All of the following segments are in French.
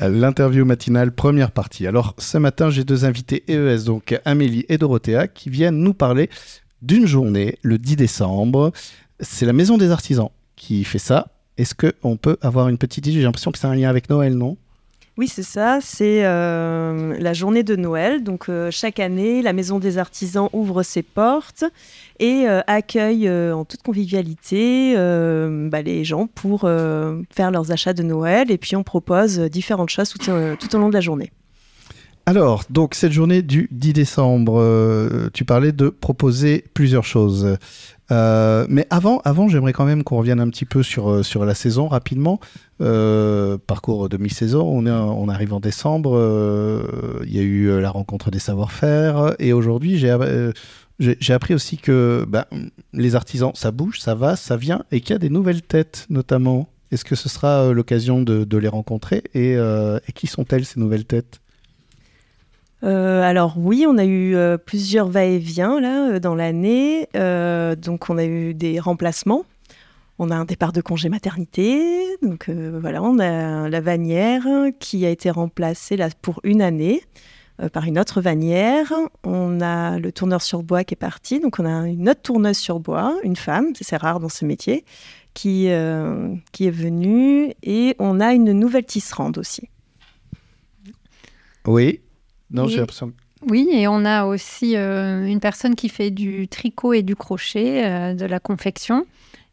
L'interview matinale, première partie. Alors ce matin, j'ai deux invités EES, donc Amélie et Dorothea, qui viennent nous parler d'une journée, le 10 décembre. C'est la Maison des Artisans qui fait ça. Est-ce qu'on peut avoir une petite idée? J'ai l'impression que c'est un lien avec Noël, non? Oui, c'est ça. C'est euh, la journée de Noël. Donc, euh, chaque année, la Maison des Artisans ouvre ses portes et euh, accueille en toute convivialité bah, les gens pour faire leurs achats de Noël. Et puis, on propose différentes choses tout, tout au long de la journée. Alors, donc cette journée du 10 décembre, tu parlais de proposer plusieurs choses. Euh, mais avant, avant j'aimerais quand même qu'on revienne un petit peu sur, euh, sur la saison rapidement. Euh, parcours de mi-saison, on, arrive en décembre, il y a eu la rencontre des savoir-faire, et aujourd'hui j'ai j'ai appris aussi que ben, les artisans, ça bouge, ça va, ça vient, et qu'il y a des nouvelles têtes notamment. Est-ce que ce sera l'occasion de, les rencontrer et qui sont-elles ces nouvelles têtes? Euh, alors oui, on a eu euh, plusieurs va-et-vient là euh, dans l'année. donc on a eu des remplacements. On a un départ de congé maternité. Donc voilà, on a la vanière qui a été remplacée pour une année par une autre vanière. On a le tourneur sur bois qui est parti. Donc on a une autre tourneuse sur bois, une femme, c'est rare dans ce métier, qui, qui est venue. Et on a une nouvelle tisserande aussi. Oui, non, j'ai l'impression. Oui, et on a aussi euh, une personne qui fait du tricot et du crochet, euh, de la confection,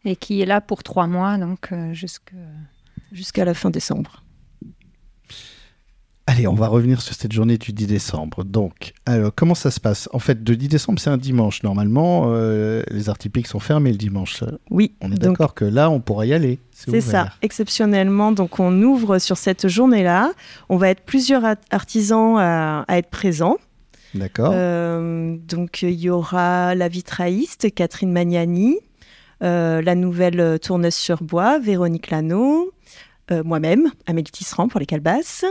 et qui est là pour trois mois, donc euh, jusqu'à la fin décembre. Allez, on va revenir sur cette journée du 10 décembre. Donc, alors, comment ça se passe? En fait, le 10 décembre, c'est un dimanche. Normalement, les arts typiques sont fermés le dimanche. Oui. On est d'accord que là, on pourra y aller. C'est ça, exceptionnellement. Donc, on ouvre sur cette journée-là. On va être plusieurs artisans à, être présents. D'accord. Euh, donc, il y aura la vitrailliste Catherine Magnani, euh, la nouvelle tourneuse sur bois Véronique Lano, euh, moi-même, Amélie Tisserand pour les calebasses.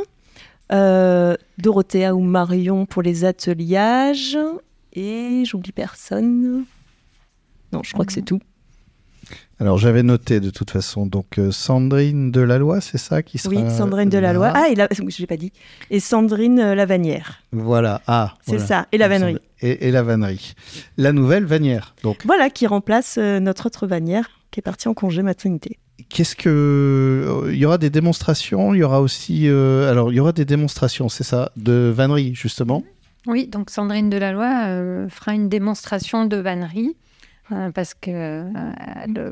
Euh, Dorothea ou Marion pour les ateliages. Et j'oublie personne. Non, je crois que c'est tout. Alors j'avais noté de toute façon donc euh, Sandrine Delaloi, c'est ça qui sera Oui, Sandrine Delaloi. Ah, et la... je l'ai pas dit. Et Sandrine euh, Lavanière. Voilà. Ah, c'est ça. Et la vannerie. Et, la vannerie. La nouvelle vanière. Donc. Voilà, qui remplace notre autre vanière qui est partie en congé maternité. Qu'est-ce que il y aura des démonstrations, il y aura aussi euh, alors il y aura des démonstrations, c'est ça, de vannerie justement? Oui, donc Sandrine Delaloi euh, fera une démonstration de vannerie euh, parce que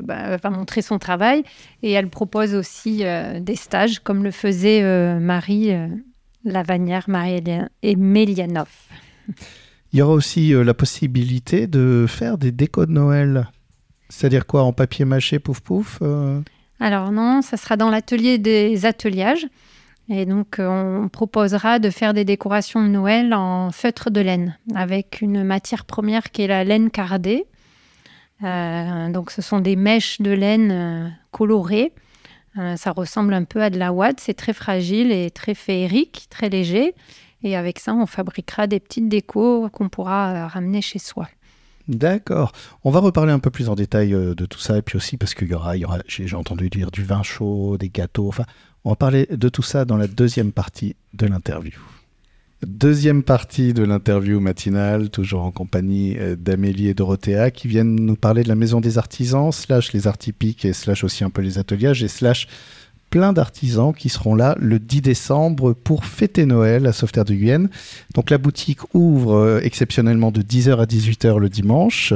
bah, va montrer son travail et elle propose aussi des stages comme le faisait Marie Lavanière, Marie et Mélianov. Il y aura aussi la possibilité de faire des décos de Noël. C'est-à-dire quoi En papier mâché, pouf pouf euh? Alors non, ça sera dans l'atelier des ateliages. Et donc, euh, on proposera de faire des décorations de Noël en feutre de laine, avec une matière première qui est la laine cardée. Euh, donc, ce sont des mèches de laine colorées. ça ressemble un peu à de la ouate. C'est très fragile et très féerique, très léger. Et avec ça, on fabriquera des petites décos qu'on pourra ramener chez soi. D'accord. On va reparler un peu plus en détail euh, de tout ça, et puis aussi parce qu'il y aura, j'ai entendu dire du vin chaud, des gâteaux, enfin, on va parler de tout ça dans la deuxième partie de l'interview. Deuxième partie de l'interview matinale, toujours en compagnie euh, d'Amélie et Dorothea, qui viennent nous parler de la maison des artisans, slash les arts typiques, et slash aussi un peu les ateliers, et slash plein d'artisans qui seront là le 10 décembre pour fêter Noël à Sauveterre de Guyenne. Donc la boutique ouvre euh, exceptionnellement de 10h à 18h le dimanche.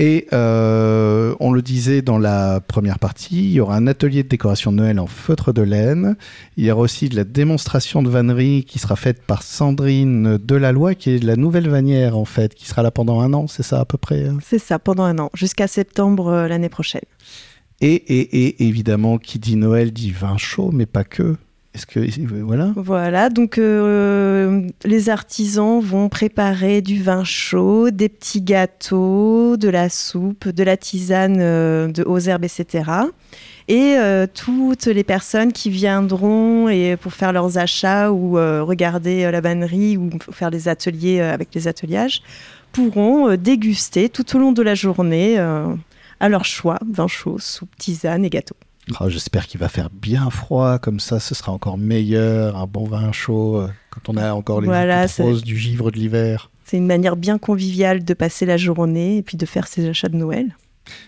Et euh, on le disait dans la première partie, il y aura un atelier de décoration de Noël en feutre de laine. Il y aura aussi de la démonstration de vannerie qui sera faite par Sandrine Delaloi, qui est la nouvelle vannière en fait, qui sera là pendant un an, c'est ça à peu près hein? C'est ça, pendant un an, jusqu'à septembre euh, l'année prochaine. Et, et, évidemment, qui dit Noël dit vin chaud, mais pas que. Est-ce que voilà Voilà, donc euh, les artisans vont préparer du vin chaud, des petits gâteaux, de la soupe, de la tisane euh, de aux herbes, etc. Et euh, toutes les personnes qui viendront et pour faire leurs achats ou regarder la vannerie ou faire des ateliers avec les ateliages pourront déguster tout au long de la journée à leur choix, vin chaud, soupe, tisane et gâteau. Ah, j'espère qu'il va faire bien froid, comme ça ce sera encore meilleur, un bon vin chaud, euh, quand on a encore les Voilà, roses du givre de l'hiver. C'est une manière bien conviviale de passer la journée et puis de faire ses achats de Noël.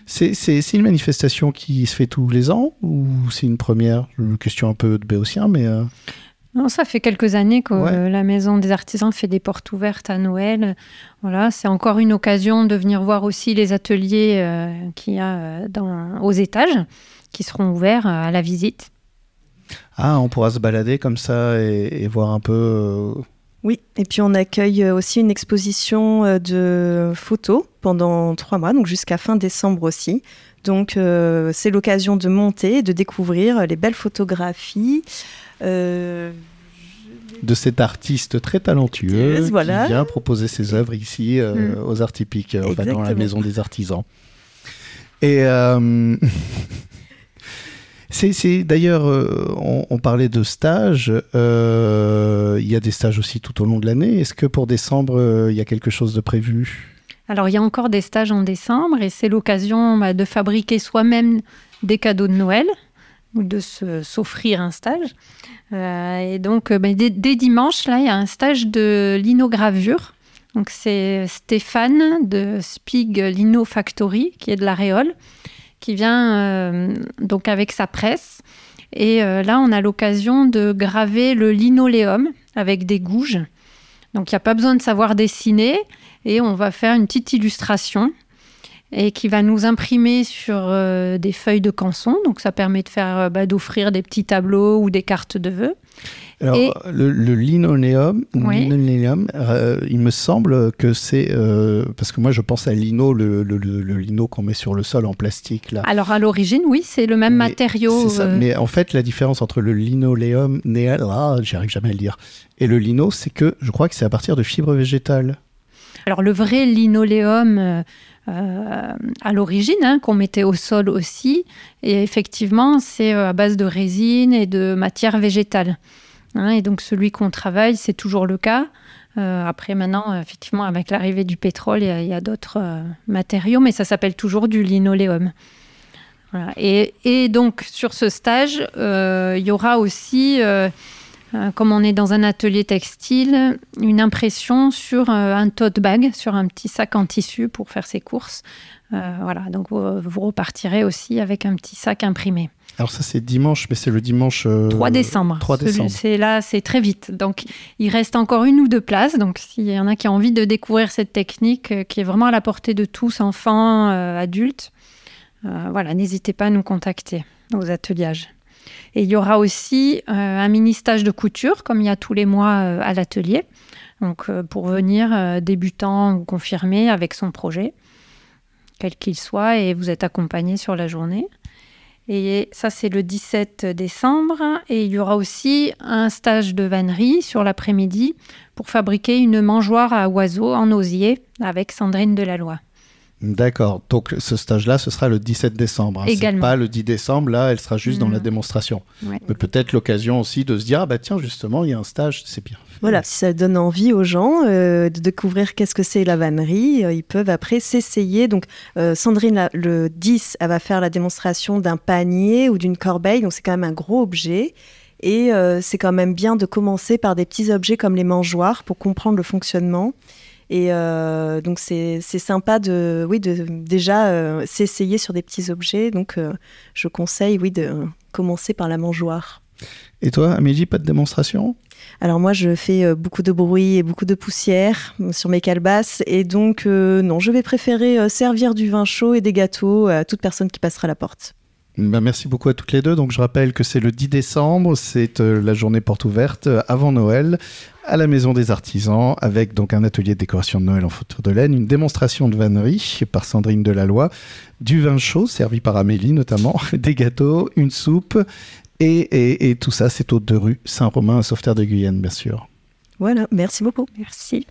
C'est une manifestation qui se fait tous les ans ou c'est une première? Une question un peu de béotien, mais euh, Non, ça fait quelques années que Ouais. euh, la Maison des Artisans fait des portes ouvertes à Noël. Voilà, c'est encore une occasion de venir voir aussi les ateliers euh, qu'il y a euh, dans, aux étages, qui seront ouverts à la visite. ah, on pourra se balader comme ça et, et voir un peu. euh, Oui, et puis on accueille aussi une exposition de photos pendant trois mois, donc jusqu'à fin décembre aussi. Donc euh, c'est l'occasion de monter et de découvrir les belles photographies. euh, de cet artiste très talentueux voilà. qui vient proposer ses œuvres ici euh, Mm. aux Arts Typiques, dans la maison des artisans. Et c'est c'est- d'ailleurs, euh, on, on parlait de stages. euh, il y a des stages aussi tout au long de l'année. Est-ce que pour décembre, euh, il y a quelque chose de prévu? Alors, il y a encore des stages en décembre et c'est l'occasion bah, de fabriquer soi-même des cadeaux de Noël ou de s'offrir un stage. Euh, et donc, euh, bah, dès, dimanche, là, il y a un stage de linogravure. Donc, c'est Stéphane de Spig Lino Factory, qui est de la Réole, qui vient euh, donc avec sa presse. Et là, on a l'occasion de graver le linoléum avec des gouges. Donc, il n'y a pas besoin de savoir dessiner et on va faire une petite illustration et qui va nous imprimer sur euh, des feuilles de canson. Donc ça permet de faire euh, bah, d'offrir des petits tableaux ou des cartes de vœux. Alors, Et- le, le Oui. euh, il me semble que c'est euh, parce que moi je pense à lino, le, le- le- lino qu'on met sur le sol en plastique là. Alors à l'origine, oui, c'est le même Mais matériau. Ça, euh, Mais en fait, la différence entre le linoléum, néa- ah, j'arrive jamais à le dire, et le lino, c'est que je crois que c'est à partir de fibres végétales. Alors le vrai linoléum euh, euh, à l'origine, hein, qu'on mettait au sol aussi, et effectivement, c'est euh, à base de résine et de matière végétale. Hein, et donc celui qu'on travaille, c'est toujours le cas. Après, maintenant, effectivement, avec l'arrivée du pétrole, il y a, d'autres matériaux, mais ça s'appelle toujours du linoléum. Et, donc, sur ce stage, il y aura aussi, comme on est dans un atelier textile, une impression sur euh, un tote bag, sur un petit sac en tissu pour faire ses courses. Euh, voilà, donc vous, vous repartirez aussi avec un petit sac imprimé. Alors ça, c'est dimanche, mais c'est le dimanche... euh, 3 décembre. 3 Celui- décembre. C'est là, c'est très vite. Donc, il reste encore une ou deux places. Donc, s'il y en a qui ont envie de découvrir cette technique euh, qui est vraiment à la portée de tous, enfants, euh, adultes, euh, voilà, n'hésitez pas à nous contacter aux ateliers. Et il y aura aussi euh, un mini stage de couture, comme il y a tous les mois euh, à l'atelier. Donc, euh, pour venir débutant ou confirmé avec son projet, quel qu'il soit, et vous êtes accompagné sur la journée. Et ça, c'est le 17 décembre. Et il y aura aussi un stage de vannerie sur l'après-midi pour fabriquer une mangeoire à oiseaux en osier avec Sandrine Delalloy. D'accord, donc ce stage-là, ce sera le 17 décembre. hein. Également. pas le 10 décembre, là, elle sera juste dans la démonstration. Ouais. Mais peut-être l'occasion aussi de se dire, ah bah tiens, justement, il y a un stage, c'est bien. Voilà, si ça donne envie aux gens euh, de découvrir qu'est-ce que c'est la vannerie, euh, ils peuvent après s'essayer. Donc, euh, Sandrine, le 10, elle va faire la démonstration d'un panier ou d'une corbeille, donc c'est quand même un gros objet. Et euh, c'est quand même bien de commencer par des petits objets comme les mangeoires pour comprendre le fonctionnement. Et euh, donc, c'est sympa de, oui, de déjà euh, s'essayer sur des petits objets. Donc, euh, je conseille, oui, de commencer par la mangeoire. Et toi, Amélie, pas de démonstration? Alors moi, je fais beaucoup de bruit et beaucoup de poussière sur mes calebasses. Et donc, euh, non, je vais préférer servir du vin chaud et des gâteaux à toute personne qui passera la porte. Ben, merci beaucoup à toutes les deux. Donc, je rappelle que c'est le 10 décembre, c'est euh, la journée porte ouverte euh, avant Noël à la Maison des Artisans, avec donc un atelier de décoration de Noël en photo de laine, une démonstration de vannerie par Sandrine Delalloy, du vin chaud servi par Amélie notamment, des gâteaux, une soupe, et, et- et tout ça, c'est au deux rue Saint-Romain à Sauveterre de Guyenne, bien sûr. Voilà, merci beaucoup. Merci.